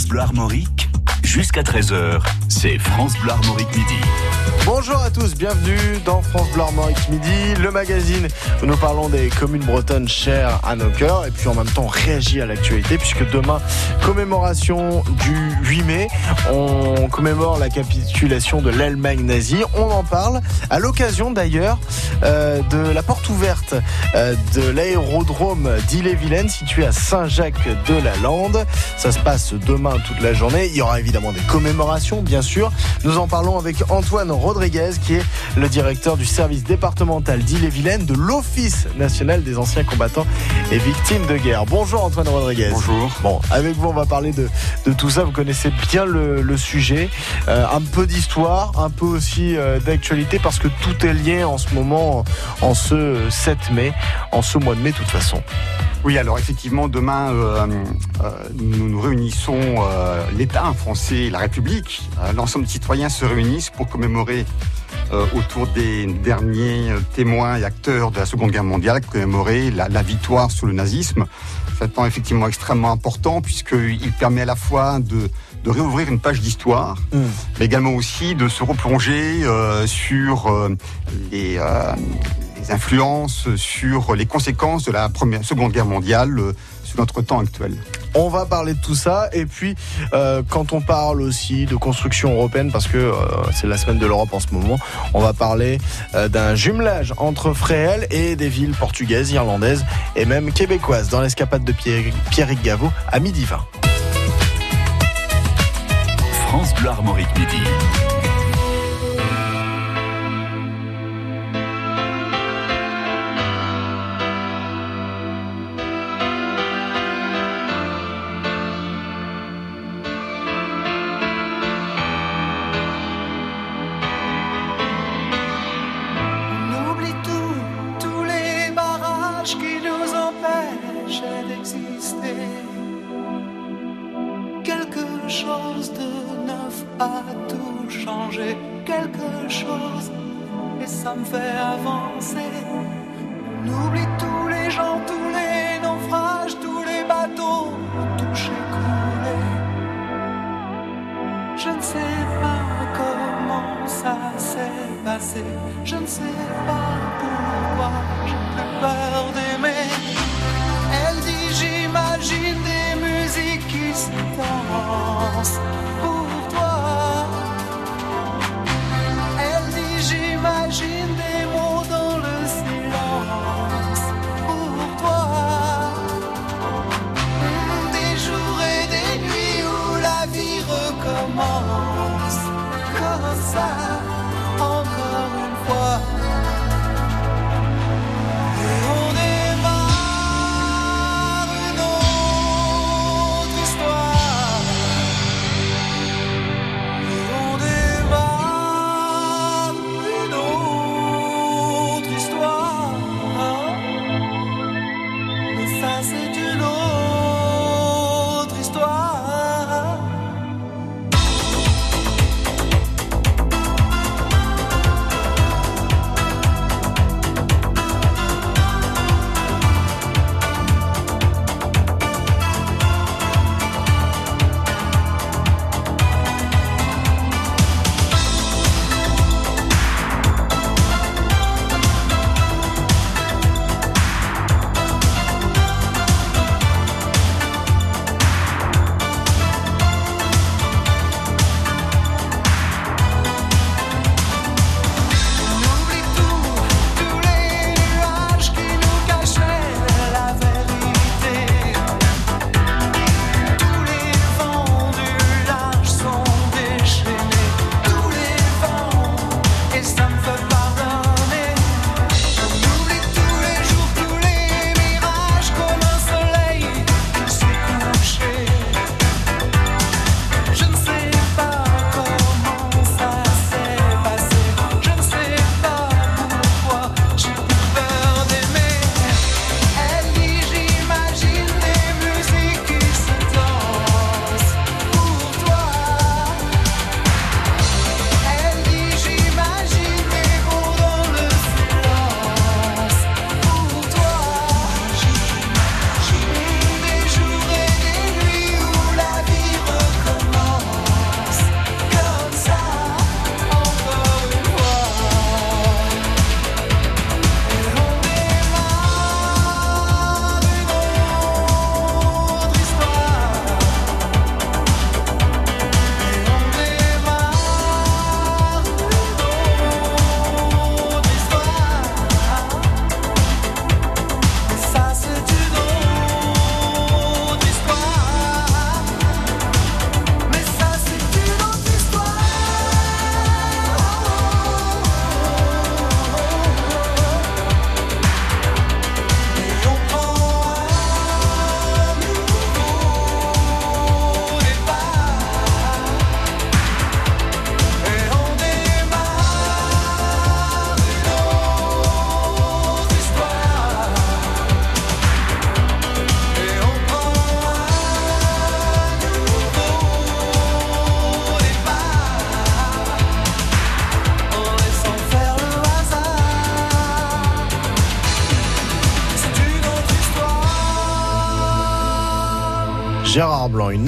France Bleu Armorique, jusqu'à 13h, c'est France Bleu Armorique Midi. Bonjour à tous, bienvenue dans France Bleu Armorique Midi, le magazine où nous parlons des communes bretonnes chères à nos cœurs et puis en même temps on réagit à l'actualité puisque demain, commémoration du 8 mai, on commémore la capitulation de l'Allemagne nazie. On en parle à l'occasion d'ailleurs euh, de la porte ouverte euh, de l'aérodrome d'Ille-et-Vilaine situé à Saint-Jacques-de-la-Lande. Ça se passe demain toute la journée. Il y aura évidemment des commémorations, bien sûr. Nous en parlons avec Antoine Rodriguez, qui est le directeur du service départemental d'Ille-et-Vilaine de l'Office national des anciens combattants et victimes de guerre. Bonjour Antoine Rodriguez. Bonjour. Bon, avec vous, on va parler de, de tout ça. Vous connaissez bien le, le sujet. Euh, un peu d'histoire, un peu aussi euh, d'actualité, parce que tout est lié en ce moment, en ce 7 mai, en ce mois de mai, de toute façon. Oui, alors effectivement, demain, euh, nous nous réunissons, l'État français, la République, euh, l'ensemble des citoyens se réunissent pour commémorer euh, autour des derniers témoins et acteurs de la Seconde Guerre mondiale, commémorer la, la victoire sur le nazisme. C'est un temps effectivement extrêmement important puisqu'il permet à la fois de, de réouvrir une page d'histoire, mais également aussi de se replonger euh, sur euh, les, euh, les influences, sur les conséquences de la première, Seconde Guerre mondiale sur notre temps actuel. On va parler de tout ça et puis euh, quand on parle aussi de construction européenne parce que euh, c'est la semaine de l'Europe en ce moment, on va parler euh, d'un jumelage entre Fréhel et des villes portugaises, irlandaises et même québécoises dans l'escapade de Pierre- Pierrick Gaveau à midi 20. France Bleu Armorique Midi.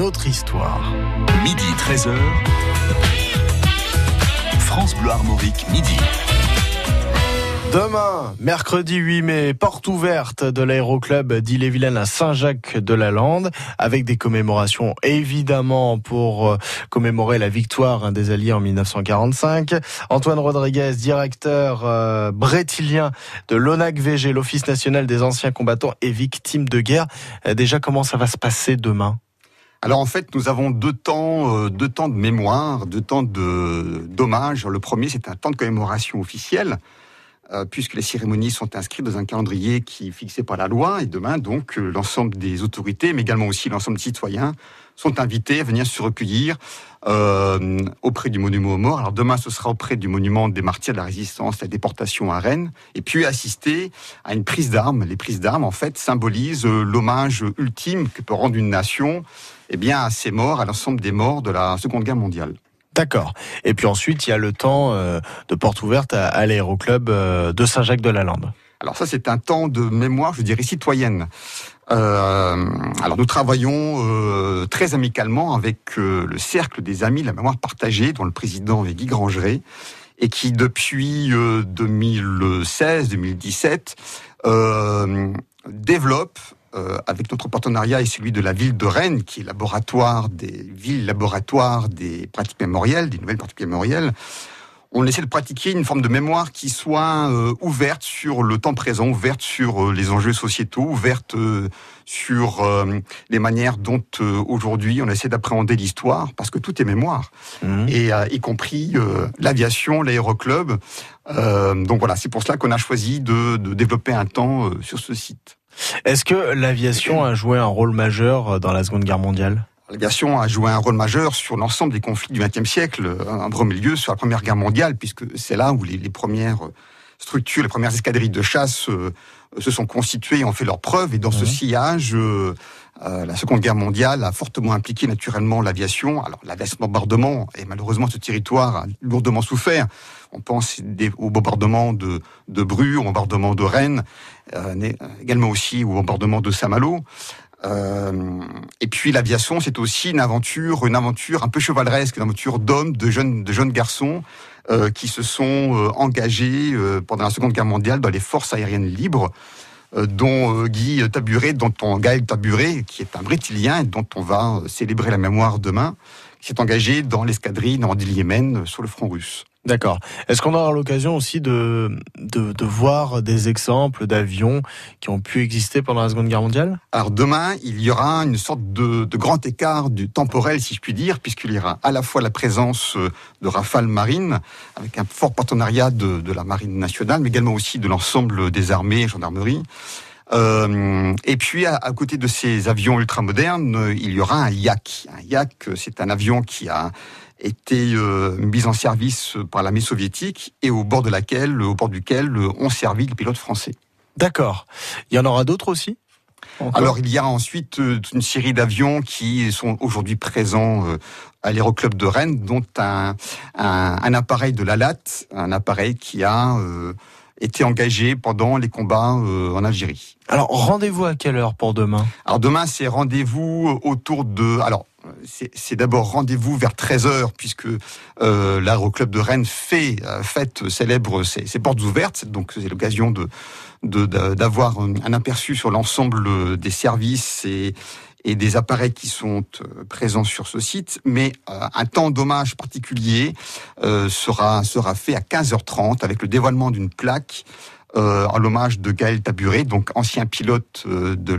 Autre histoire. Midi 13h. France Bleu Armorique, midi. Demain, mercredi 8 mai, porte ouverte de l'aéroclub d'Ille-et-Vilaine à Saint-Jacques-de-la-Lande, avec des commémorations évidemment pour euh, commémorer la victoire hein, des Alliés en 1945. Antoine Rodriguez, directeur euh, brétilien de l'ONAC-VG, l'Office national des anciens combattants et victimes de guerre. Euh, déjà, comment ça va se passer demain? Alors en fait, nous avons deux temps, deux temps de mémoire, deux temps de d'hommage. Le premier, c'est un temps de commémoration officielle euh, puisque les cérémonies sont inscrites dans un calendrier qui est fixé par la loi. Et demain, donc, euh, l'ensemble des autorités, mais également aussi l'ensemble des citoyens, sont invités à venir se recueillir euh, auprès du monument aux morts. Alors demain, ce sera auprès du monument des martyrs de la résistance, la déportation à Rennes, et puis assister à une prise d'armes. Les prises d'armes, en fait, symbolisent l'hommage ultime que peut rendre une nation eh bien, à ses morts, à l'ensemble des morts de la Seconde Guerre mondiale. D'accord. Et puis ensuite, il y a le temps euh, de porte ouverte à, l'aéroclub euh, de Saint-Jacques-de-la-Lande. Alors ça, c'est un temps de mémoire, je dirais, citoyenne. Euh, alors nous travaillons très amicalement avec le cercle des amis de la mémoire partagée, dont le président est Guy Grangeret, et qui depuis 2016-2017 développe euh, avec notre partenariat et celui de la ville de Rennes, qui est laboratoire des villes laboratoires des pratiques mémorielles, des nouvelles pratiques mémorielles, on essaie de pratiquer une forme de mémoire qui soit euh, ouverte sur le temps présent, ouverte sur euh, les enjeux sociétaux, ouverte sur les manières dont aujourd'hui on essaie d'appréhender l'histoire, parce que tout est mémoire, mmh. et y compris l'aviation, l'aéroclub. donc voilà, c'est pour cela qu'on a choisi de, de développer un temps sur ce site. Est-ce que l'aviation a joué un rôle majeur euh, dans la Seconde Guerre mondiale? L'aviation a joué un rôle majeur sur l'ensemble des conflits du XXe siècle, en premier lieu sur la Première Guerre mondiale, puisque c'est là où les, premières structures, les premières escadrilles de chasse euh, se sont constituées et ont fait leurs preuves. Et dans ce sillage, euh, la Seconde Guerre mondiale a fortement impliqué naturellement l'aviation. Alors l'aviation bombardement, et malheureusement ce territoire a lourdement souffert. On pense au bombardement de, de Bru, au bombardement de Rennes, euh, également aussi au bombardement de Saint-Malo. Euh, et puis l'aviation, c'est aussi une aventure, une aventure un peu chevaleresque, une aventure d'hommes, de jeunes, garçons euh, qui se sont euh, engagés pendant la Seconde Guerre mondiale dans les forces aériennes libres, dont Guy Taburet, dont on Gaël Taburet, qui est un Brétilien et dont on va célébrer la mémoire demain, qui s'est engagé dans l'escadrille en Yémen sur le front russe. D'accord. Est-ce qu'on aura l'occasion aussi de, de, de, voir des exemples d'avions qui ont pu exister pendant la Seconde Guerre mondiale? Alors demain, il y aura une sorte de, de, grand écart du temporel, si je puis dire, puisqu'il y aura à la fois la présence de Rafale Marine, avec un fort partenariat de, de la Marine nationale, mais également aussi de l'ensemble des armées et gendarmeries. Euh, et puis à, à, côté de ces avions ultramodernes, il y aura un Yak. Un Yak, c'est un avion qui a euh, mise en service par l'armée soviétique et au bord de laquelle, au bord duquel ont servi les pilotes français. D'accord. Il y en aura d'autres aussi? Alors il y a ensuite euh, une série d'avions qui sont aujourd'hui présents euh, à l'aéroclub de Rennes, dont un, un, appareil de la LAT, un appareil qui a été engagé pendant les combats en Algérie. Alors rendez-vous à quelle heure pour demain? Alors demain c'est rendez-vous autour de alors c'est d'abord rendez-vous vers 13h, puisque euh, l'aéroclub de Rennes fait, euh, fête, célèbre ses, portes ouvertes, donc c'est l'occasion de d'avoir un aperçu sur l'ensemble des services et, et des appareils qui sont euh, présents sur ce site, mais euh, un temps d'hommage particulier sera, sera fait à 15h30 avec le dévoilement d'une plaque euh, en l'hommage de Gaël Taburet, donc ancien pilote de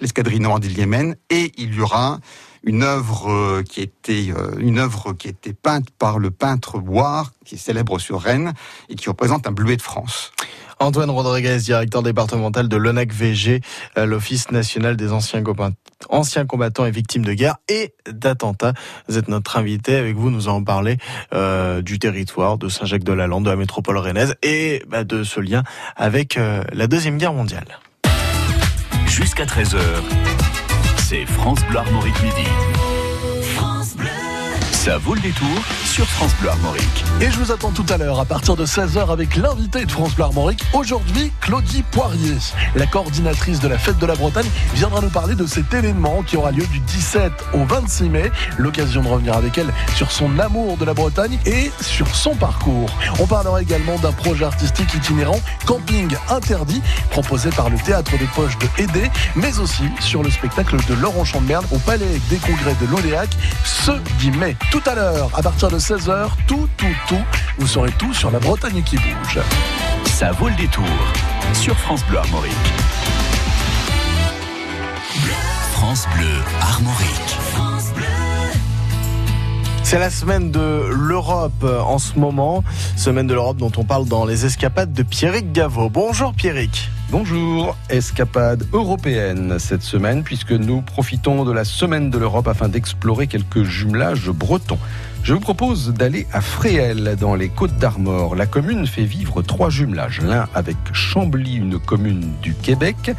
l'escadrille nord du Yémen, et il y aura une œuvre euh, qui était euh, une œuvre qui était peinte par le peintre Boire, qui est célèbre sur Rennes et qui représente un bleuet de France. Antoine Rodriguez, directeur départemental de l'ONAC VG, euh, l'Office national des anciens, combattants et victimes de guerre et d'attentats. Vous êtes notre invité. Avec vous, nous allons parler euh, du territoire de Saint-Jacques-de-la-Lande, de la métropole rennaise et bah, de ce lien avec la Deuxième Guerre mondiale. Jusqu'à 13h c'est France Bleu Armorique Midi. Ça vaut le détour sur France Bleu Armorique. Et je vous attends tout à l'heure à partir de 16h avec l'invité de France Bleu Armorique. Aujourd'hui, Claudie Poirier, la coordinatrice de la fête de la Bretagne, viendra nous parler de cet événement qui aura lieu du 17 au 26 mai. L'occasion de revenir avec elle sur son amour de la Bretagne et sur son parcours. On parlera également d'un projet artistique itinérant, Camping Interdit, proposé par le théâtre des poches de Hédé, mais aussi sur le spectacle de Laurent Chamberne au Palais des Congrès de l'Oléac ce 10 mai. Tout à l'heure, à partir de 16h, tout, tout, tout, vous saurez tout sur la Bretagne qui bouge. Ça vaut le détour sur France Bleu Armorique. France Bleu Armorique. C'est la semaine de l'Europe en ce moment, semaine de l'Europe dont on parle dans les escapades de Pierrick Gaveau. Bonjour Pierrick. Bonjour, escapade européenne cette semaine puisque nous profitons de la semaine de l'Europe afin d'explorer quelques jumelages bretons. Je vous propose d'aller à Fréhel dans les Côtes d'Armor. La commune fait vivre trois jumelages, l'un avec Chambly, une commune du Québec,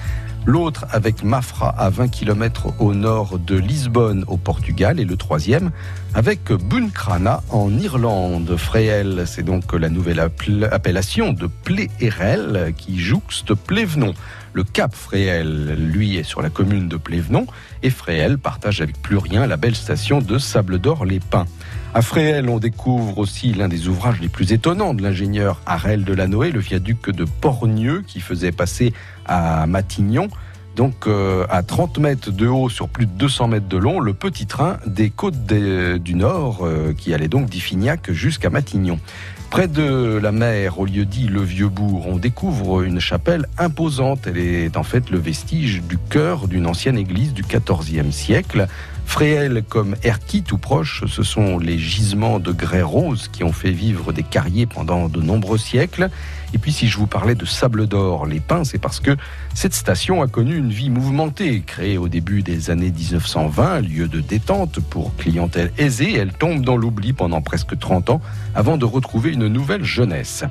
l'autre avec Mafra à 20 km au nord de Lisbonne au Portugal et le troisième avec Buncrana en Irlande. Fréhel, c'est donc la nouvelle appellation de Pléhérel qui jouxte Plévenon. Le Cap Fréhel, lui, est sur la commune de Plévenon et Fréhel partage avec Plurien la belle station de Sable d'Or les Pins. À Fréhel, on découvre aussi l'un des ouvrages les plus étonnants de l'ingénieur Harel de Lanoé, le viaduc de Pornieux qui faisait passer à Matignon donc euh, à 30 mètres de haut sur plus de 200 mètres de long, le petit train des côtes du Nord euh, qui allait donc d'Iffignac jusqu'à Matignon. Près de la mer, au lieu dit le Vieux-Bourg, on découvre une chapelle imposante. Elle est en fait le vestige du chœur d'une ancienne église du XIVe siècle. Fréhel comme Erquy tout proche, ce sont les gisements de grès rose qui ont fait vivre des carriers pendant de nombreux siècles. Et puis si je vous parlais de Sable d'Or, les pins, c'est parce que cette station a connu une vie mouvementée. Créée au début des années 1920, lieu de détente pour clientèle aisée, elle tombe dans l'oubli pendant presque 30 ans avant de retrouver une nouvelle jeunesse.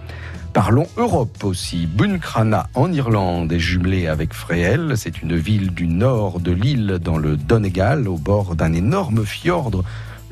Parlons Europe aussi. Buncrana en Irlande est jumelée avec Fréhel. C'est une ville du nord de l'île dans le Donegal, au bord d'un énorme fjord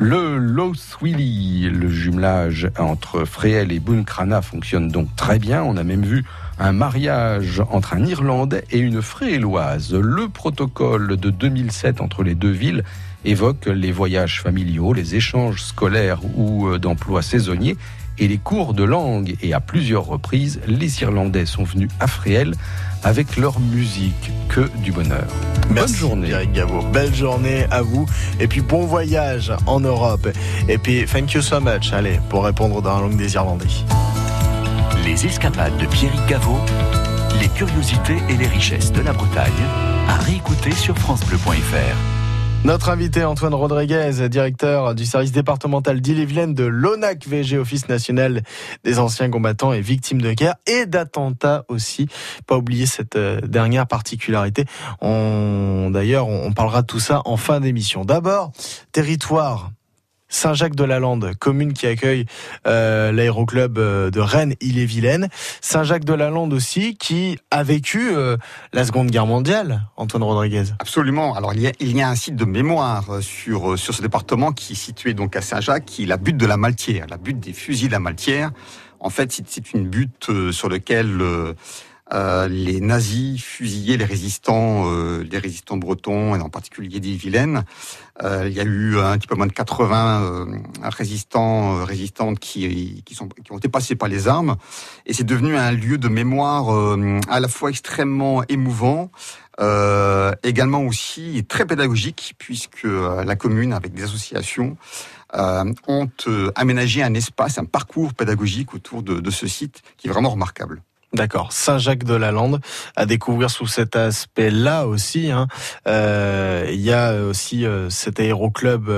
le Lowswilly, le jumelage entre Fréhel et Buncrana fonctionne donc très bien. On a même vu un mariage entre un Irlandais et une Fréhéloise. Le protocole de 2007 entre les deux villes évoque les voyages familiaux, les échanges scolaires ou euh, d'emplois saisonniers et les cours de langue. Et à plusieurs reprises, les Irlandais sont venus à Fréhel avec leur musique. Que du bonheur. Bonne journée. Eric Gavo. Belle journée à vous. Et puis bon voyage en Europe. Et puis thank you so much. Allez, pour répondre dans la langue des Irlandais. Les escapades de Pierrick Gaveau, les curiosités et les richesses de la Bretagne, à réécouter sur FranceBleu.fr. Notre invité Antoine Rodriguez, directeur du service départemental d'Ille-et-Vilaine de l'ONAC VG, Office national des anciens combattants et victimes de guerre et d'attentats aussi. Pas oublier cette euh, dernière particularité. On, d'ailleurs, on parlera de tout ça en fin d'émission. D'abord, territoire Saint-Jacques-de-la-Lande, commune qui accueille euh, l'aéroclub euh, de Rennes, Ille-et-Vilaine. Saint-Jacques-de-la-Lande aussi, qui a vécu euh, la Seconde Guerre mondiale, Antoine Rodriguez. Absolument. Alors il y a, il y a un site de mémoire sur, sur ce département qui est situé donc à Saint-Jacques, qui est la butte de la Maltière, la butte des fusils de la Maltière. En fait, c'est une butte sur laquelle euh, les nazis fusillaient les résistants, euh, les résistants bretons, et en particulier d'Ille-Vilaine. Euh, il y a eu un petit peu moins de 80 résistants, résistantes qui, qui, sont, qui ont été passés par les armes, et c'est devenu un lieu de mémoire à la fois extrêmement émouvant, également aussi très pédagogique, puisque la commune, avec des associations, ont aménagé un espace, un parcours pédagogique autour de, de ce site qui est vraiment remarquable. D'accord, Saint-Jacques-de-la-Lande à découvrir sous cet aspect-là aussi. Hein. Euh, il y a aussi euh, cet aéroclub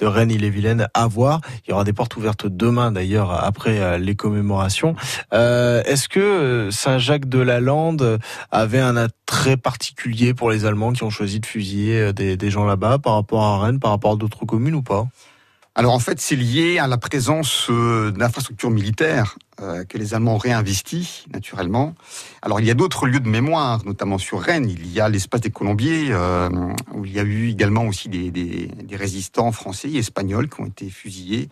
de Rennes-Ille-et-Vilaine à voir. Il y aura des portes ouvertes demain d'ailleurs après euh, les commémorations. Est-ce que Saint-Jacques-de-la-Lande avait un attrait particulier pour les Allemands qui ont choisi de fusiller des, des gens là-bas par rapport à Rennes, par rapport à d'autres communes ou pas? Alors en fait, c'est lié à la présence d'infrastructures militaires euh, que les Allemands ont réinvesti, naturellement. Alors, il y a d'autres lieux de mémoire, notamment sur Rennes. Il y a l'espace des Colombiers, euh, où il y a eu également aussi des, des, des, résistants français et espagnols qui ont été fusillés.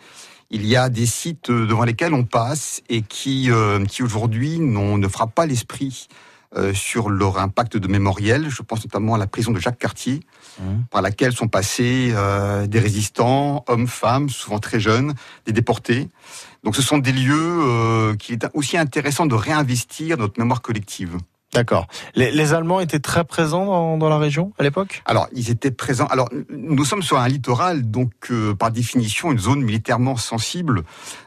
Il y a des sites devant lesquels on passe et qui, euh, qui aujourd'hui ne frappent pas l'esprit euh, sur leur impact de mémoriel. Je pense notamment à la prison de Jacques Cartier, mmh. par laquelle sont passés euh, des résistants, hommes, femmes, souvent très jeunes, des déportés. Donc ce sont des lieux euh, qu'il est aussi intéressant de réinvestir notre mémoire collective. D'accord. Les, les, Allemands étaient très présents dans, dans la région à l'époque? Alors, ils étaient présents. Alors, nous sommes sur un littoral, donc euh, par définition une zone militairement sensible,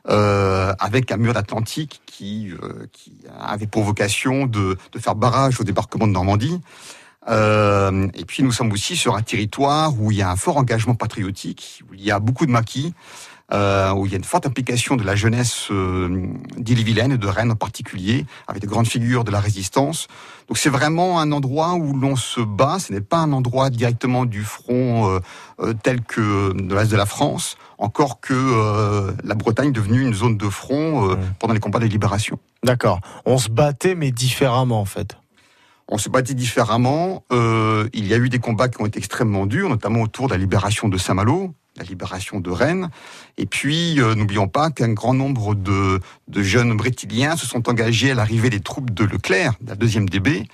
euh, avec un mur d'Atlantique qui, euh, qui avait pour vocation de, de, faire barrage au débarquement de Normandie. Euh, et puis, nous sommes aussi sur un territoire où il y a un fort engagement patriotique, où il y a beaucoup de maquis euh, où il y a une forte implication de la jeunesse euh, d'Ille-et-Vilaine et de Rennes en particulier, avec de grandes figures de la résistance. Donc c'est vraiment un endroit où l'on se bat. Ce n'est pas un endroit directement du front euh, euh tel que de l'est de la France, encore que euh, la Bretagne est devenue une zone de front mmh. pendant les combats de libération. D'accord. On se battait mais différemment en fait on se battait différemment. Euh, il y a eu des combats qui ont été extrêmement durs, notamment autour de la libération de Saint-Malo, la libération de Rennes. Et puis, euh, n'oublions pas qu'un grand nombre de, jeunes brétiliens se sont engagés à l'arrivée des troupes de Leclerc, de la deuxième DB,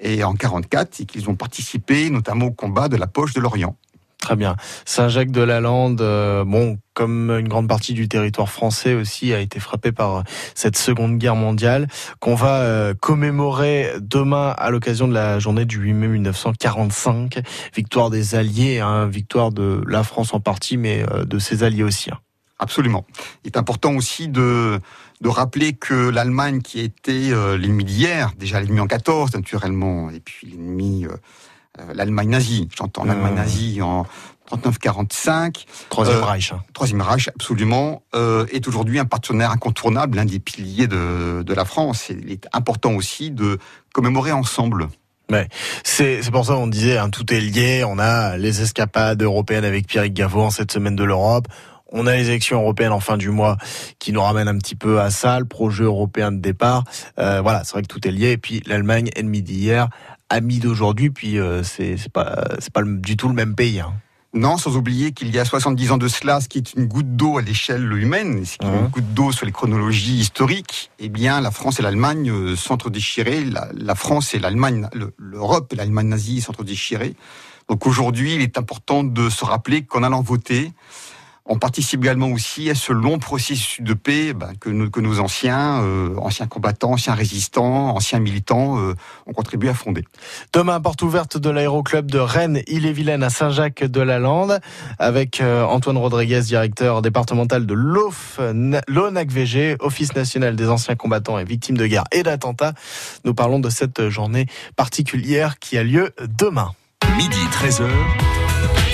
et en 44, et qu'ils ont participé notamment au combat de la poche de l'Orient. Très bien. Saint-Jacques-de-la-Lande, euh, bon, comme une grande partie du territoire français aussi, a été frappé par euh, cette Seconde Guerre mondiale, qu'on va euh, commémorer demain à l'occasion de la journée du 8 mai 1945. Victoire des Alliés, hein, victoire de la France en partie, mais de ses alliés aussi. Hein. Absolument. Il est important aussi de, de rappeler que l'Allemagne, qui était l'ennemi d'hier, déjà l'ennemi en 14 naturellement, et puis l'ennemi l'Allemagne nazie. J'entends l'Allemagne mmh. nazie en 39-45. Troisième euh, Reich. Hein. Troisième Reich, absolument, euh, est aujourd'hui un partenaire incontournable, l'un des piliers de, de la France. il est important aussi de commémorer ensemble. Ouais. C'est pour ça qu'on disait hein, tout est lié. On a les escapades européennes avec Pierre Gaveau en cette semaine de l'Europe. On a les élections européennes en fin du mois qui nous ramènent un petit peu à ça, le projet européen de départ. Euh, voilà, c'est vrai que tout est lié. Et puis l'Allemagne, ennemi d'hier, ami d'aujourd'hui, puis euh, c'est pas c'est pas du tout le même pays. Hein. Non, sans oublier qu'il y a 70 ans de cela, ce qui est une goutte d'eau à l'échelle humaine, ce qui est une mmh. goutte d'eau sur les chronologies historiques, eh bien, la France et l'Allemagne euh, s'entre-déchiraient. La, la, France et l'Allemagne, l'Europe et l'Allemagne nazie s'entre-déchiraient. Donc aujourd'hui, il est important de se rappeler qu'en allant voter, on participe également aussi à ce long processus de paix ben, que, nos, que, nos anciens, euh, anciens combattants, anciens résistants, anciens militants euh, ont contribué à fonder. Demain, porte ouverte de l'aéroclub de Rennes, Ille-et-Vilaine à Saint-Jacques-de-la-Lande, avec euh, Antoine Rodriguez, directeur départemental de l'ONAC-VG, Office national des anciens combattants et victimes de guerre et d'attentats. Nous parlons de cette journée particulière qui a lieu demain. Midi 13h.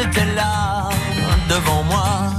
c'était là devant moi.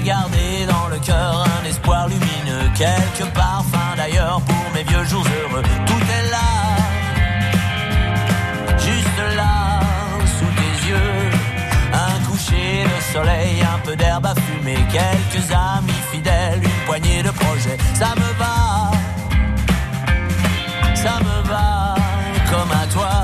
j'ai gardé dans le cœur un espoir lumineux, quelques parfums d'ailleurs pour mes vieux jours heureux. Tout est là, juste là, sous tes yeux. Un coucher de soleil, un peu d'herbe à fumer, quelques amis fidèles, une poignée de projets. Ça me va, ça me va comme à toi.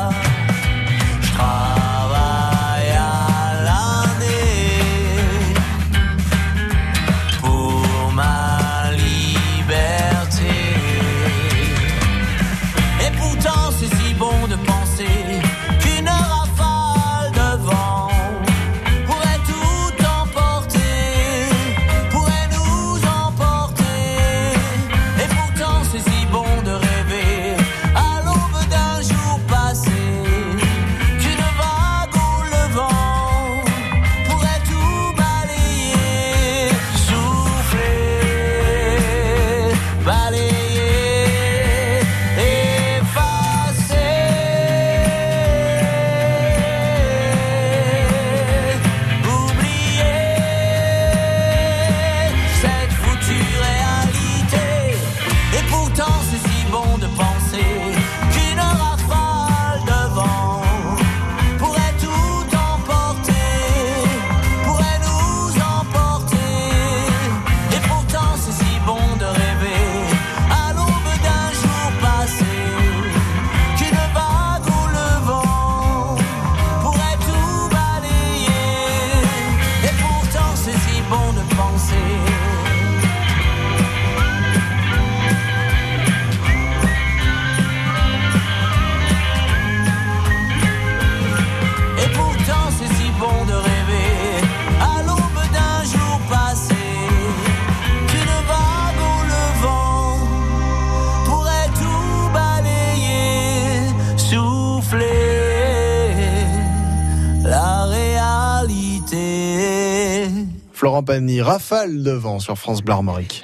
Pagny, rafale de vent sur France Bleu Armorique.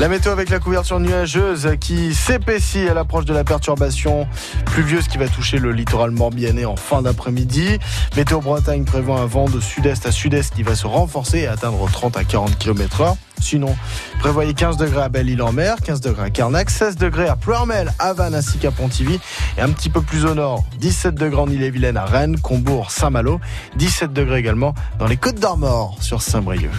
La météo avec la couverture nuageuse qui s'épaissit à l'approche de la perturbation pluvieuse qui va toucher le littoral morbihanais en fin d'après-midi. Météo Bretagne prévoit un vent de sud-est à sud-est qui va se renforcer et atteindre 30 à 40 km h Sinon, prévoyez 15 degrés à Belle-Île-en-Mer, 15 degrés à Carnac, 16 degrés à Pleurmel, à Vannes ainsi qu'à Pontivy et un petit peu plus au nord, 17 degrés en Ille-et-Vilaine à Rennes, Combourg, Saint-Malo, 17 degrés également dans les Côtes d'Armor sur Saint-Brieuc.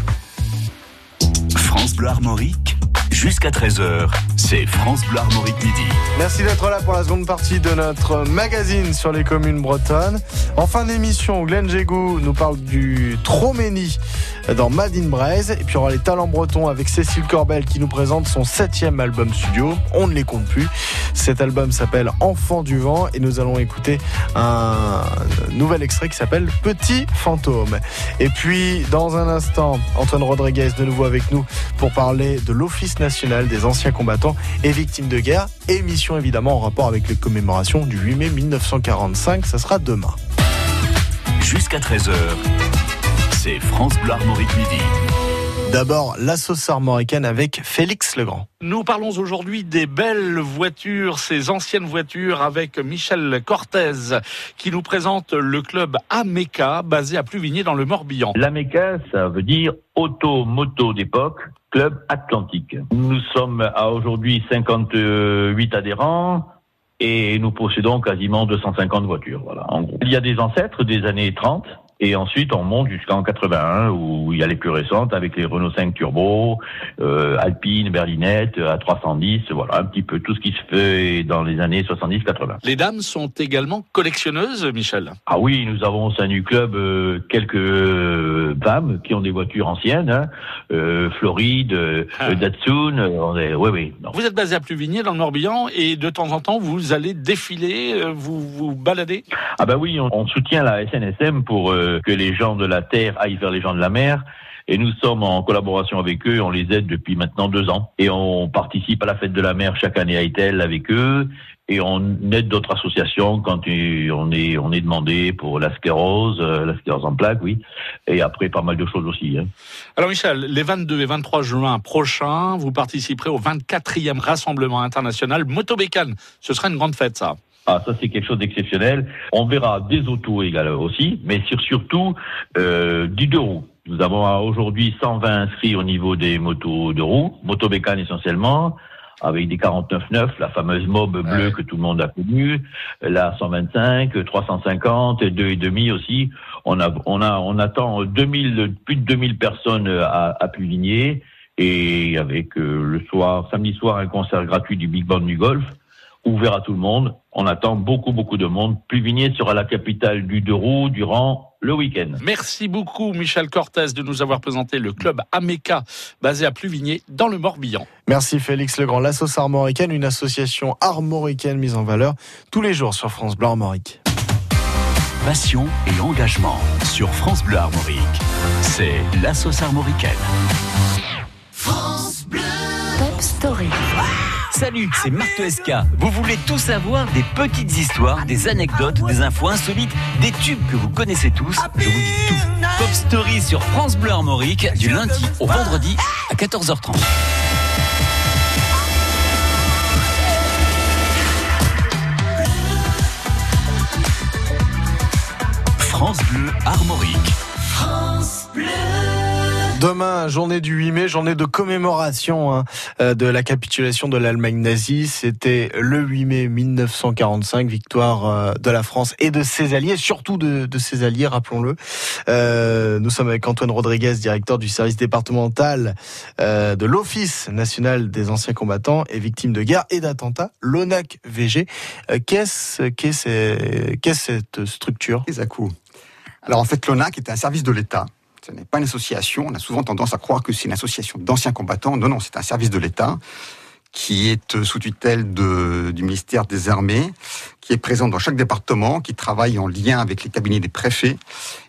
France Bleu Armorique jusqu'à 13h. C'est France Bleu Armorique Midi. Merci d'être là pour la seconde partie de notre magazine sur les communes bretonnes. En fin d'émission, Glenn Jégou nous parle du Troménie dans Madine Braise. Et puis y aura les talents bretons avec Cécile Corbel qui nous présente son septième album studio. On ne les compte plus. Cet album s'appelle Enfant du vent et nous allons écouter un nouvel extrait qui s'appelle Petit fantôme. Et puis dans un instant, Antoine Rodriguez de nouveau avec nous pour parler de l'Office national des anciens combattants et victimes de guerre. Émission évidemment en rapport avec les commémorations du 8 mai 1945. Ça sera demain. Jusqu'à 13h, c'est France Bleu Armorique Midi. D'abord, la sauce armoricaine avec Félix Legrand. Nous parlons aujourd'hui des belles voitures, ces anciennes voitures avec Michel Cortez qui nous présente le club Ameca basé à Pluvigné dans le Morbihan. L'Ameca, ça veut dire auto-moto d'époque, club atlantique. Nous sommes à aujourd'hui 58 adhérents et nous possédons quasiment 250 voitures. Voilà, en gros. Il y a des ancêtres des années 30 et ensuite, on monte jusqu'en 81, où il y a les plus récentes avec les Renault 5 Turbo, euh, Alpine, Berlinette, A310, voilà, un petit peu tout ce qui se fait dans les années 70-80. Les dames sont également collectionneuses, Michel? Ah oui, nous avons au sein du club euh, quelques euh, dames qui ont des voitures anciennes, hein, euh, Floride, euh, Ah. Datsun, euh, on est, oui, oui. non. Vous êtes basé à Pluvigné dans le Morbihan et de temps en temps vous allez défiler, euh, vous vous baladez? Ah bah oui, on, on soutient la SNSM pour euh, que les gens de la terre aillent vers les gens de la mer. Et nous sommes en collaboration avec eux, on les aide depuis maintenant deux ans. Et on participe à la fête de la mer chaque année à Etel avec eux. Et on aide d'autres associations quand on est, on est demandé pour la sclérose, euh, la sclérose en plaques, oui. Et après, pas mal de choses aussi. Hein. Alors Michel, les 22 et 23 juin prochains, vous participerez au 24e rassemblement international Motobécane. Ce sera une grande fête ça. Ah, ça c'est quelque chose d'exceptionnel. On verra des autos également aussi, mais sur, surtout euh, du deux roues. Nous avons aujourd'hui 120 inscrits au niveau des motos de roues, motobécane essentiellement, avec des 49.9, la fameuse mob bleue que tout le monde a connue, la 125, 350, deux et demi aussi. On a, on a, on attend 2000, plus de 2000 personnes à, à et avec euh, le soir, samedi soir, un concert gratuit du Big Band du Golf ouvert à tout le monde. On attend beaucoup, beaucoup de monde. Pluvigné sera la capitale du deux roues durant le week-end. Merci beaucoup Michel Cortez de nous avoir présenté le club Ameca basé à Pluvigné dans le Morbihan. Merci Félix Legrand. La sauce armoricaine, une association armoricaine mise en valeur tous les jours sur France Bleu Armorique. Passion et engagement sur France Bleu Armorique. C'est la sauce armoricaine. Top Story. Salut, c'est Marthe Esca. Vous voulez tout savoir des petites histoires, des anecdotes, des infos insolites, des tubes que vous connaissez tous? Je vous dis tout. Pop Story sur France Bleu Armorique du lundi au vendredi à 14h30. France Bleu Armorique. Demain, journée du 8 mai, journée de commémoration hein, euh, de la capitulation de l'Allemagne nazie. C'était le 8 mai 1945, victoire euh, de la France et de ses alliés, surtout de, de ses alliés, rappelons-le. Euh, nous sommes avec Antoine Rodriguez, directeur du service départemental euh, de l'Office national des anciens combattants et victimes de guerre et d'attentats, l'ONAC VG. Euh, Qu'est-ce qu'est-ce qu'est-ce cette structure? Alors en fait, l'ONAC est un service de l'État. Ce n'est pas une association. On a souvent tendance à croire que c'est une association d'anciens combattants. Non, non, c'est un service de l'État qui est euh, sous tutelle du ministère des Armées, qui est présent dans chaque département, qui travaille en lien avec les cabinets des préfets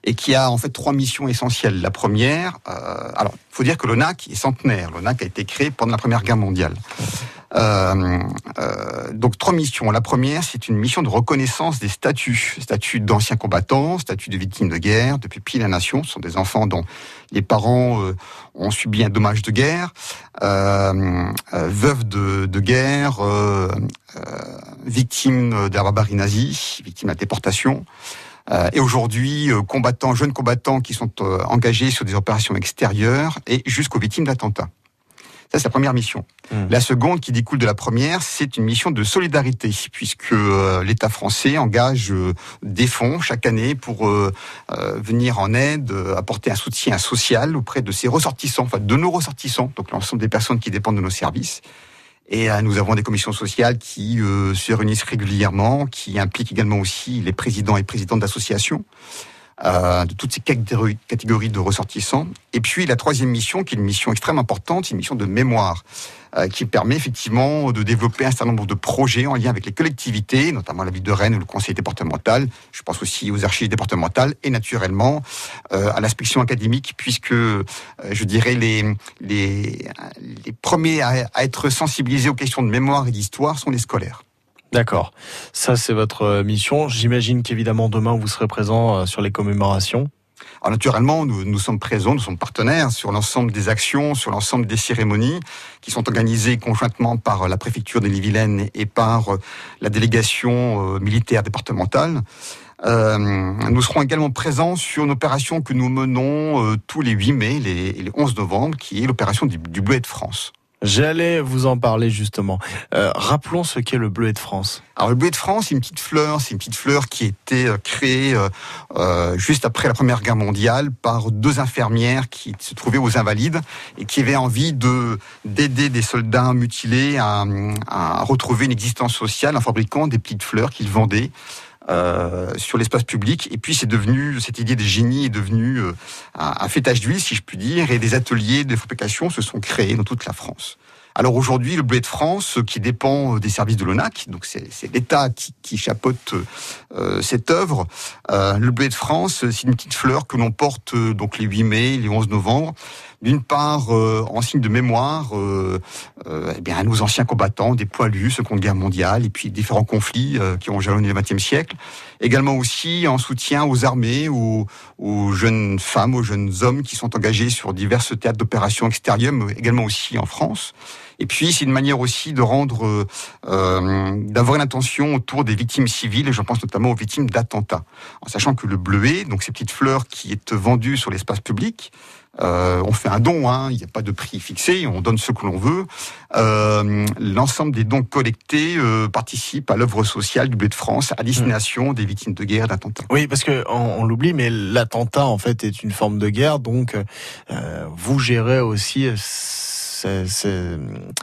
et qui a en fait trois missions essentielles. La première, euh, alors il faut dire que l'ONAC est centenaire. L'ONAC a été créé pendant la Première Guerre mondiale. Euh, euh, donc trois missions. La première, c'est une mission de reconnaissance des statuts, statuts d'anciens combattants, statuts de victimes de guerre, de pupilles de la nation. Ce sont des enfants dont les parents euh, ont subi un dommage de guerre, veuves de, guerre, victimes de la barbarie nazie, victimes de la déportation. Et aujourd'hui, combattants, jeunes combattants qui sont engagés sur des opérations extérieures et jusqu'aux victimes d'attentats. Ça, c'est la première mission. Mmh. La seconde, qui découle de la première, c'est une mission de solidarité, puisque euh, l'État français engage euh, des fonds chaque année pour euh, venir en aide, apporter un soutien social auprès de ses ressortissants, enfin de nos ressortissants, donc l'ensemble des personnes qui dépendent de nos services. Et nous avons des commissions sociales qui se réunissent régulièrement, qui impliquent également aussi les présidents et présidentes d'associations. Euh, de toutes ces catégories de ressortissants. Et puis la troisième mission, qui est une mission extrêmement importante, une mission de mémoire, euh, qui permet effectivement de développer un certain nombre de projets en lien avec les collectivités, notamment la ville de Rennes ou le conseil départemental. Je pense aussi aux archives départementales et naturellement euh, à l'inspection académique, puisque euh, je dirais les, les, les premiers à être sensibilisés aux questions de mémoire et d'histoire sont les scolaires. D'accord. Ça, c'est votre euh, mission. J'imagine qu'évidemment, demain, vous serez présent euh, sur les commémorations. Alors naturellement, nous, sommes présents, nous sommes partenaires sur l'ensemble des actions, sur l'ensemble des cérémonies qui sont organisées conjointement par la préfecture de l'Ille-et-Vilaine et par euh, la délégation euh, militaire départementale. Euh, nous serons également présents sur une opération que nous menons euh, tous les 8 mai les- et les 11 novembre, qui est l'opération du, du de France. J'allais vous en parler justement. Euh, rappelons ce qu'est le bleuet de France. Alors le bleuet de France, c'est une petite fleur, c'est une petite fleur qui a été euh, créée euh, juste après la Première Guerre mondiale par deux infirmières qui se trouvaient aux Invalides et qui avaient envie de d'aider des soldats mutilés à, à retrouver une existence sociale en fabriquant des petites fleurs qu'ils vendaient. Euh, sur l'espace public et puis c'est devenu cette idée des génies est devenue euh, un, un fêtage d'huile si je puis dire et des ateliers de fabrication se sont créés dans toute la France. Alors aujourd'hui, le bleuet de France, euh, qui dépend euh, des services de l'ONAC, donc c'est l'État qui, qui chapeaute euh, cette œuvre. Euh, le bleuet de France, c'est une petite fleur que l'on porte euh, donc les 8 mai, les 11 novembre. D'une part, euh, en signe de mémoire, euh, euh, eh bien, à nos anciens combattants, des poilus, Seconde Guerre mondiale, et puis différents conflits euh, qui ont jalonné le XXe siècle. Également aussi en soutien aux armées, aux, aux jeunes femmes, aux jeunes hommes qui sont engagés sur divers théâtres d'opérations extérieures, mais également aussi en France. Et puis, c'est une manière aussi de rendre, euh, euh, d'avoir une attention autour des victimes civiles, et je pense notamment aux victimes d'attentats. En sachant que le bleuet, donc ces petites fleurs qui est vendues sur l'espace public, euh, on fait un don, hein, il n'y a pas de prix fixé, on donne ce que l'on veut. L'ensemble des dons collectés euh, participent à l'œuvre sociale du bleuet de France à destination des victimes de guerre d'attentats. Oui, parce que on, l'oublie, mais l'attentat en fait est une forme de guerre, donc vous gérez aussi ce- ce-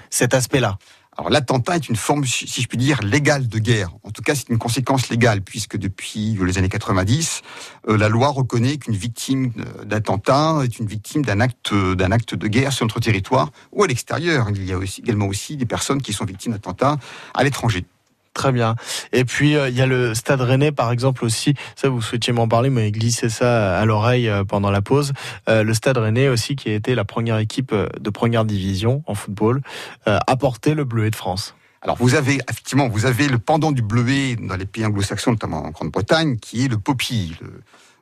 cet aspect-là. Alors l'attentat est une forme, si je puis dire, légale de guerre. En tout cas, c'est une conséquence légale, puisque depuis les années 90, euh, la loi reconnaît qu'une victime euh, d'attentat est une victime d'un acte, d'un acte de guerre sur notre territoire ou à l'extérieur. Il y a également aussi des personnes qui sont victimes d'attentats à l'étranger. Très bien. Et puis euh, il y a le Stade Rennais par exemple aussi. Ça vous souhaitiez m'en parler, mais glissez ça à l'oreille euh, pendant la pause. Euh, le Stade Rennais aussi qui a été la première équipe de première division en football a porté le bleuet de France. Alors vous avez effectivement, vous avez le pendant du bleuet dans les pays anglo-saxons, notamment en Grande-Bretagne, qui est le poppy,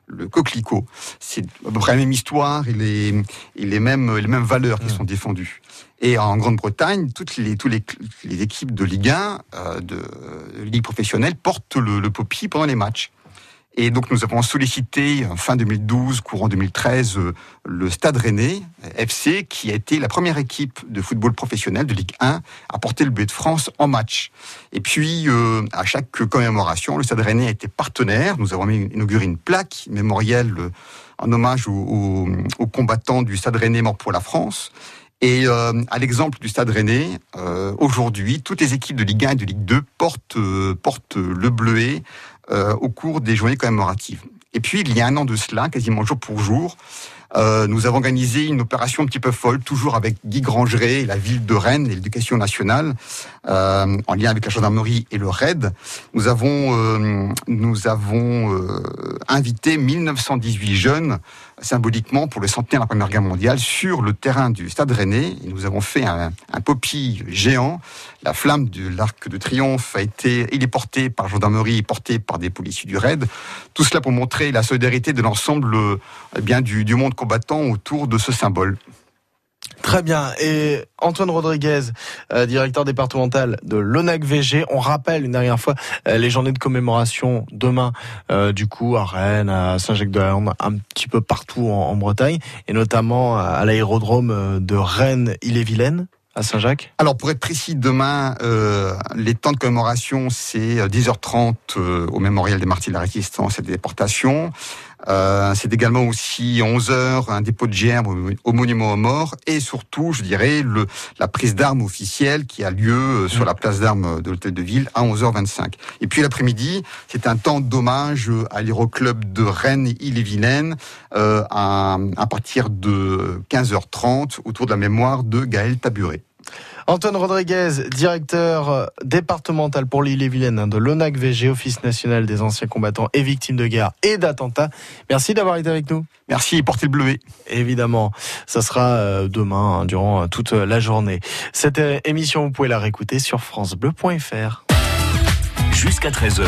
le coquelicot. C'est à peu près la même histoire et les, et les mêmes les mêmes valeurs qui sont défendues. Et en Grande-Bretagne, toutes les toutes les, les équipes de Ligue 1, euh, de, de Ligue professionnelle, portent le, le poppy pendant les matchs. Et donc nous avons sollicité fin 2012, courant 2013, euh, le Stade Rennais FC, qui a été la première équipe de football professionnel de Ligue 1 à porter le bleu de France en match. Et puis euh, à chaque commémoration, le Stade Rennais a été partenaire. Nous avons inauguré une plaque mémorielle euh, en hommage aux, combattants du Stade Rennais mort pour la France. Et à l'exemple du Stade Rennais, aujourd'hui, toutes les équipes de Ligue 1 et de Ligue 2 portent, portent le bleuet euh, au cours des journées commémoratives. Et puis, il y a un an de cela, quasiment jour pour jour, euh, nous avons organisé une opération un petit peu folle, toujours avec Guy Grangeret, la ville de Rennes, l'éducation nationale, euh, en lien avec la gendarmerie et le RAID. Nous avons, euh, nous avons euh, invité 1918 jeunes symboliquement pour le centenaire de la Première Guerre mondiale sur le terrain du Stade Rennais. Nous avons fait un, un géant. La flamme de l'Arc de Triomphe a été, il est porté par gendarmerie, porté par des policiers du RAID. Tout cela pour montrer la solidarité de l'ensemble eh bien du monde combattant autour de ce symbole. Très bien. Et Antoine Rodriguez, euh, directeur départemental de l'ONAC VG, on rappelle une dernière fois euh, les journées de commémoration demain, euh, du coup à Rennes, à Saint-Jacques-de-Lerne, un petit peu partout en, Bretagne, et notamment à l'aérodrome de Rennes-Ille-et-Vilaine à Saint-Jacques Alors pour être précis, demain, les temps de commémoration, c'est 10h30 euh, au mémorial des martyrs de la résistance et des déportations. Euh, c'est également aussi 11h un dépôt de germes au, monument aux morts et surtout, je dirais, la prise d'armes officielle qui a lieu euh, sur la place d'armes de l'hôtel de ville à 11h25. Et puis l'après-midi, c'est un temps d'hommage à l'aéroclub de Rennes Ille-et-Vilaine euh, à, à partir de 15h30 autour de la mémoire de Gaël Taburet. Antoine Rodriguez, directeur euh, départemental pour l'île-et-Vilaine hein, de l'ONAC VG, Office national des anciens combattants et victimes de guerre et d'attentats. Merci d'avoir été avec nous. Merci, portez le bleuet. Évidemment, ça sera euh, demain, hein, durant euh, toute la journée. Cette euh, émission, vous pouvez la réécouter sur francebleu.fr. Jusqu'à 13h,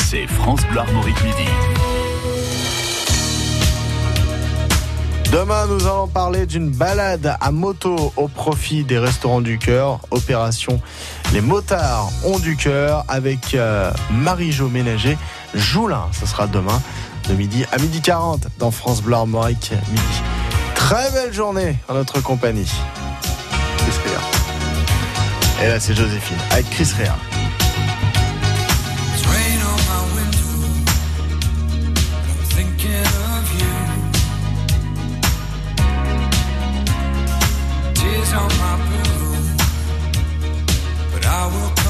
c'est France Bleu Armorique Midi. Demain, nous allons parler d'une balade à moto au profit des restaurants du cœur. Opération Les motards ont du cœur avec euh, Marie-Jo Ménager. Joulin, ce sera demain de midi à midi 40 dans France Bleu Armorique midi. Très belle journée en notre compagnie. Chris. Et là, c'est Joséphine avec Chris Rea. I will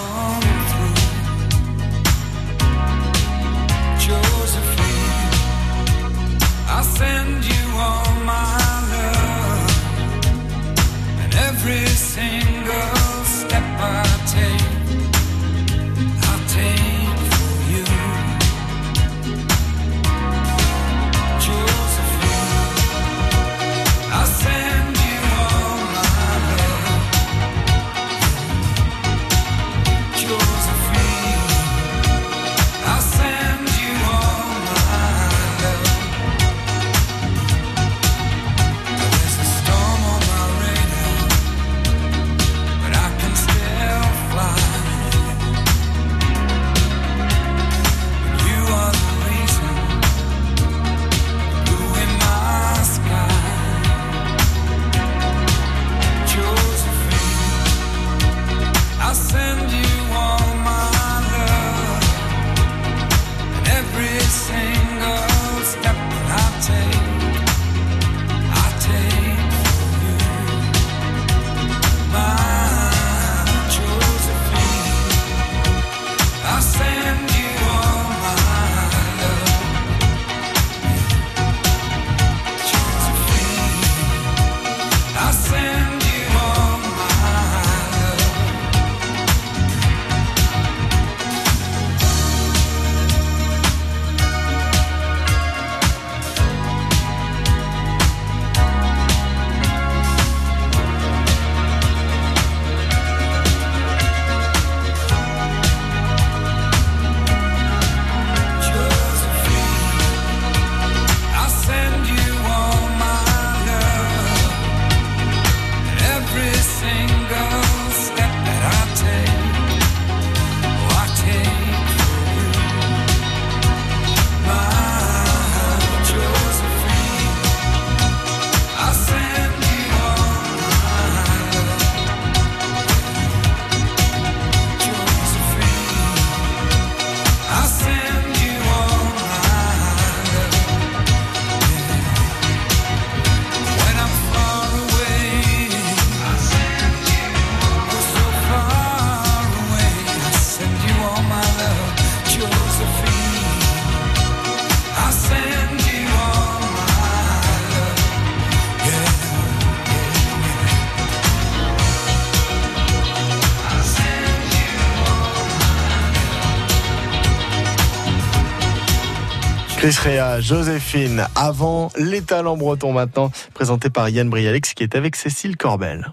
Chris Rea, Joséphine, avant les talents bretons maintenant, présenté par Yann Brialix qui est avec Cécile Corbel.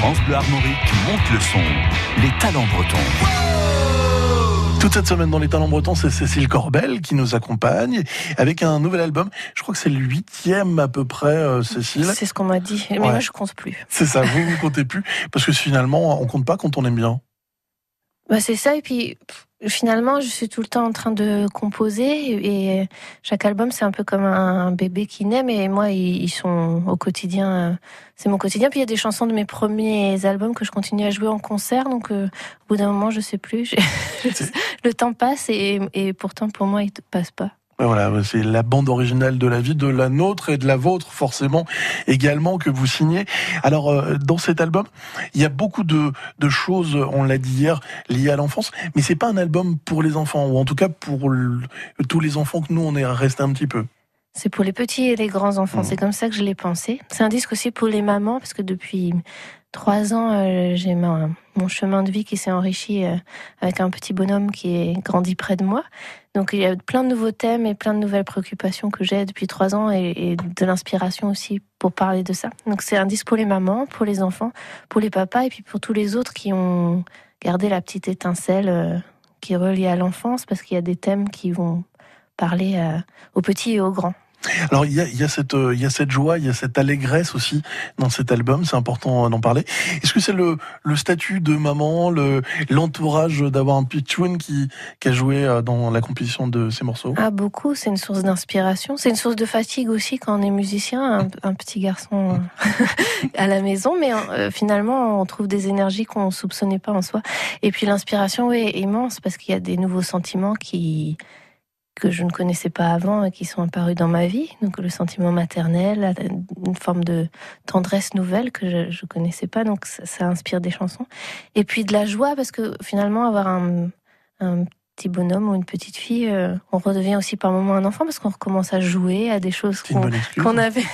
France Bleu Armorique monte le son. Les talents bretons. Toute cette semaine dans les talents bretons, c'est Cécile Corbel qui nous accompagne avec un nouvel album. Je crois que c'est le huitième à peu près, euh, Cécile. C'est ce qu'on m'a dit. Mais Ouais. moi, je compte plus. C'est ça, vous ne comptez plus parce que finalement, on compte pas quand on aime bien. Bah, c'est ça. Et puis, pff, finalement, je suis tout le temps en train de composer. Et chaque album, c'est un peu comme un bébé qui naît. Mais moi, ils sont au quotidien. euh, C'est mon quotidien. Puis il y a des chansons de mes premiers albums que je continue à jouer en concert. Donc, euh, au bout d'un moment, je sais plus. Le temps passe et, et pourtant, pour moi, il ne passe pas. Voilà, c'est la bande originale de la vie, de la nôtre et de la vôtre forcément également que vous signez. Alors euh, dans cet album, il y a beaucoup de, de choses, on l'a dit hier, liées à l'enfance, mais c'est pas un album pour les enfants ou en tout cas pour le- tous les enfants que nous on est resté un petit peu. C'est pour les petits et les grands enfants. C'est comme ça que je l'ai pensé. C'est un disque aussi pour les mamans parce que depuis trois ans, euh, j'ai mon chemin de vie qui s'est enrichi euh, avec un petit bonhomme qui est grandi près de moi. Donc il y a plein de nouveaux thèmes et plein de nouvelles préoccupations que j'ai depuis trois ans et, de l'inspiration aussi pour parler de ça. Donc c'est un disque pour les mamans, pour les enfants, pour les papas et puis pour tous les autres qui ont gardé la petite étincelle euh, qui est reliée à l'enfance parce qu'il y a des thèmes qui vont parler aux petits et aux grands. Alors il y a, y a cette euh, y a cette joie, il y a cette allégresse aussi dans cet album, c'est important d'en parler. Est-ce que c'est le, le statut de maman, le l'entourage d'avoir un pitchoun qui qui a joué euh, dans la composition de ces morceaux? Ah, beaucoup. C'est une source d'inspiration. C'est une source de fatigue aussi quand on est musicien, un, petit garçon à la maison. Mais euh, finalement, on trouve des énergies qu'on soupçonnait pas en soi. Et puis l'inspiration oui, est immense parce qu'il y a des nouveaux sentiments qui que je ne connaissais pas avant et qui sont apparus dans ma vie. Donc le sentiment maternel, une forme de tendresse nouvelle que je, je connaissais pas. Donc ça, ça inspire des chansons. Et puis de la joie parce que finalement avoir un, un petit bonhomme ou une petite fille, euh, on redevient aussi par moments un enfant parce qu'on recommence à jouer à des choses qu'on qu'on avait.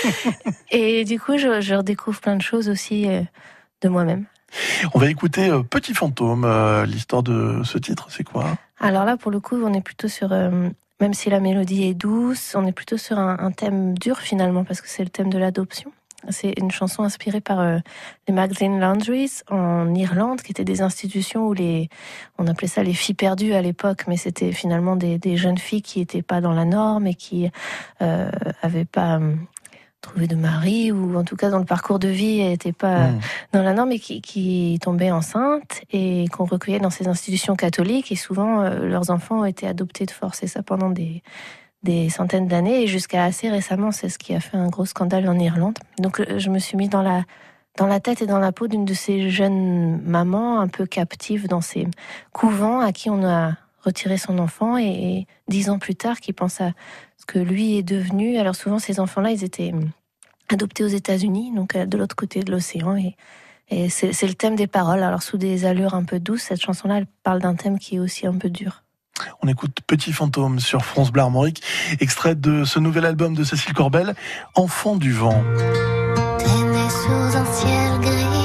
Et du coup, je, je redécouvre plein de choses aussi euh, de moi-même. On va écouter euh, Petit fantôme. euh, L'histoire de ce titre, c'est quoi? Alors là, pour le coup, on est plutôt sur, euh, même si la mélodie est douce, on est plutôt sur un, thème dur finalement parce que c'est le thème de l'adoption. C'est une chanson inspirée par les Magdalene Laundries en Irlande, qui étaient des institutions où les, on appelait ça les filles perdues à l'époque, mais c'était finalement des, jeunes filles qui n'étaient pas dans la norme et qui euh, avaient pas trouvé de mari ou en tout cas dans le parcours de vie n'étaient pas Mmh. dans la norme et qui, qui tombaient enceintes et qu'on recueillait dans ces institutions catholiques et souvent euh, leurs enfants ont été adoptés de force et ça pendant des des centaines d'années et jusqu'à assez récemment c'est ce qui a fait un gros scandale en Irlande donc euh, je me suis mis dans la dans la tête et dans la peau d'une de ces jeunes mamans un peu captives dans ces couvents à qui on a retiré son enfant et, et dix ans plus tard qui pense à que lui est devenu alors souvent ces enfants là ils étaient hum, adoptés aux États-Unis donc euh, de l'autre côté de l'océan et et c'est le thème des paroles. Alors, sous des allures un peu douces, cette chanson-là, elle parle d'un thème qui est aussi un peu dur. On écoute Petit fantôme sur France Bleu Armorique, extrait de ce nouvel album de Cécile Corbel, Enfant du vent. T'es né sous un ciel gris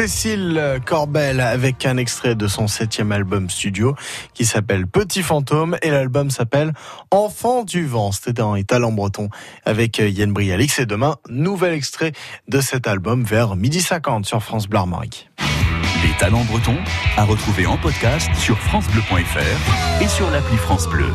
Cécile Corbel avec un extrait de son septième album studio qui s'appelle Petit Fantôme et l'album s'appelle Enfant du vent. C'était dans les talents bretons avec Yann Brialix et demain, nouvel extrait de cet album vers midi 50 sur France Bleu. Les talents bretons à retrouver en podcast sur francebleu.fr et sur l'appli France Bleu.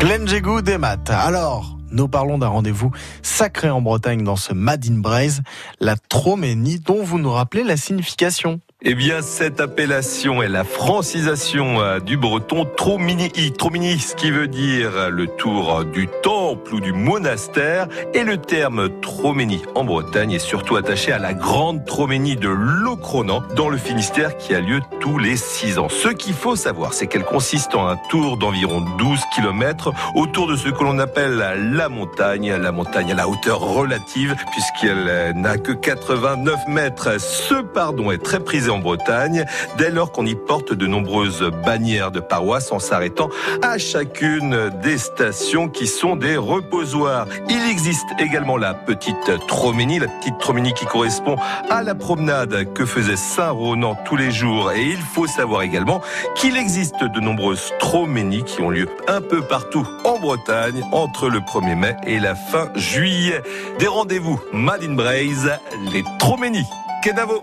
Glenn Jégou des maths. Alors, nous parlons d'un rendez-vous sacré en Bretagne dans ce Mad in Braise, la Troménie, dont vous nous rappelez la signification. Eh bien, cette appellation est la francisation euh, du breton Tromini. Tromini, ce qui veut dire le tour du temple ou du monastère. Et le terme Troménie en Bretagne est surtout attaché à la grande Troménie de Locronan dans le Finistère qui a lieu tous les six ans. Ce qu'il faut savoir, c'est qu'elle consiste en un tour d'environ 12 km autour de ce que l'on appelle la montagne. La montagne à la hauteur relative puisqu'elle n'a que 89 mètres. Ce pardon est très prisé en Bretagne, dès lors qu'on y porte de nombreuses bannières de paroisse en s'arrêtant à chacune des stations qui sont des reposoirs. Il existe également la petite Troménie, la petite Troménie qui correspond à la promenade que faisait Saint Ronan tous les jours. Et il faut savoir également qu'il existe de nombreuses Troménies qui ont lieu un peu partout en Bretagne entre le 1er mai et la fin juillet. Des rendez-vous Madine Braise, les Troménies. Kenavo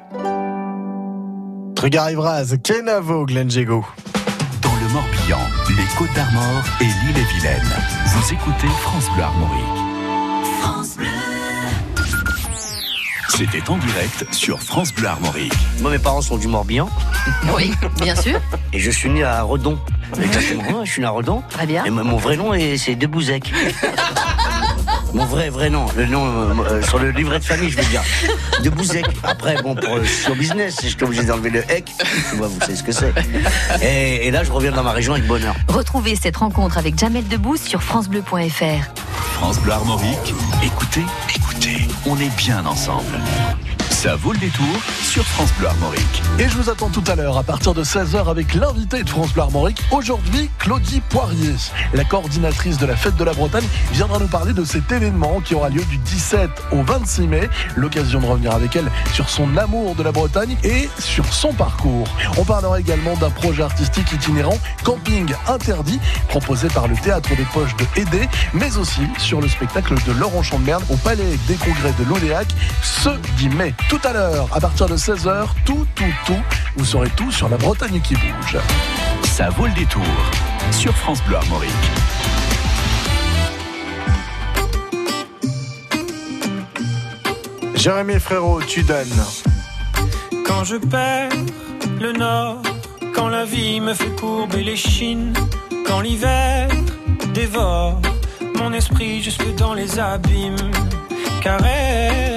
Trugarivraz, Kenavo, Glenn Jego. Dans le Morbihan, les Côtes d'Armor et l'île-et-Vilaine. Vous écoutez France Bleu Armorique. France Bleu. C'était en direct sur France Bleu Armorique. Moi, mes parents sont du Morbihan. Oui, bien sûr. Et je suis né à Redon. Exactement, je suis né à Redon. Très bien. Et mon vrai nom, est- c'est Debouzek. Mon vrai, vrai nom. Le nom euh, euh, sur le livret de famille, je veux dire. Debouzek. Après, bon, pour, euh, je suis au business, je suis obligé d'enlever le hec. Tu vois, vous savez ce que c'est. Et, et là, je reviens dans ma région avec bonheur. Retrouvez cette rencontre avec Jamel Debbouze sur FranceBleu.fr. France Bleu Armorique. Écoutez, écoutez, on est bien ensemble. Ça vaut le détour sur France Bleu Armorique. Et je vous attends tout à l'heure à partir de 16h avec l'invité de France Bleu Armorique. Aujourd'hui, Claudie Poirier, la coordinatrice de la fête de la Bretagne, viendra nous parler de cet événement qui aura lieu du 17 au 26 mai. L'occasion de revenir avec elle sur son amour de la Bretagne et sur son parcours. On parlera également d'un projet artistique itinérant, Camping Interdit, proposé par le Théâtre des Poches de Hédé, mais aussi sur le spectacle de Laurent Chamberlain au Palais des Congrès de l'Oléac ce 10 mai. Tout à l'heure, à partir de 16h, tout, tout, tout, vous saurez tout sur la Bretagne qui bouge. Ça vaut le détour sur France Bleu Armorique. Jérémy Frérot, tu donnes. Quand je perds le nord, quand la vie me fait courber les chines, quand l'hiver dévore mon esprit jusque dans les abîmes. Caresse,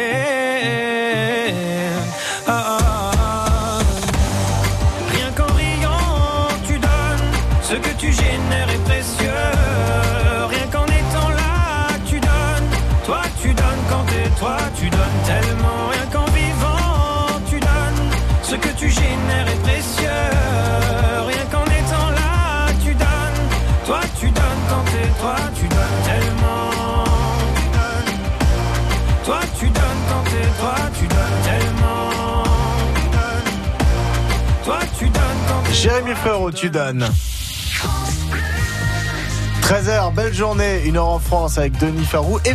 Jérémy Frérot, tu donnes. 13h, belle journée, une heure en France avec Denis Farou et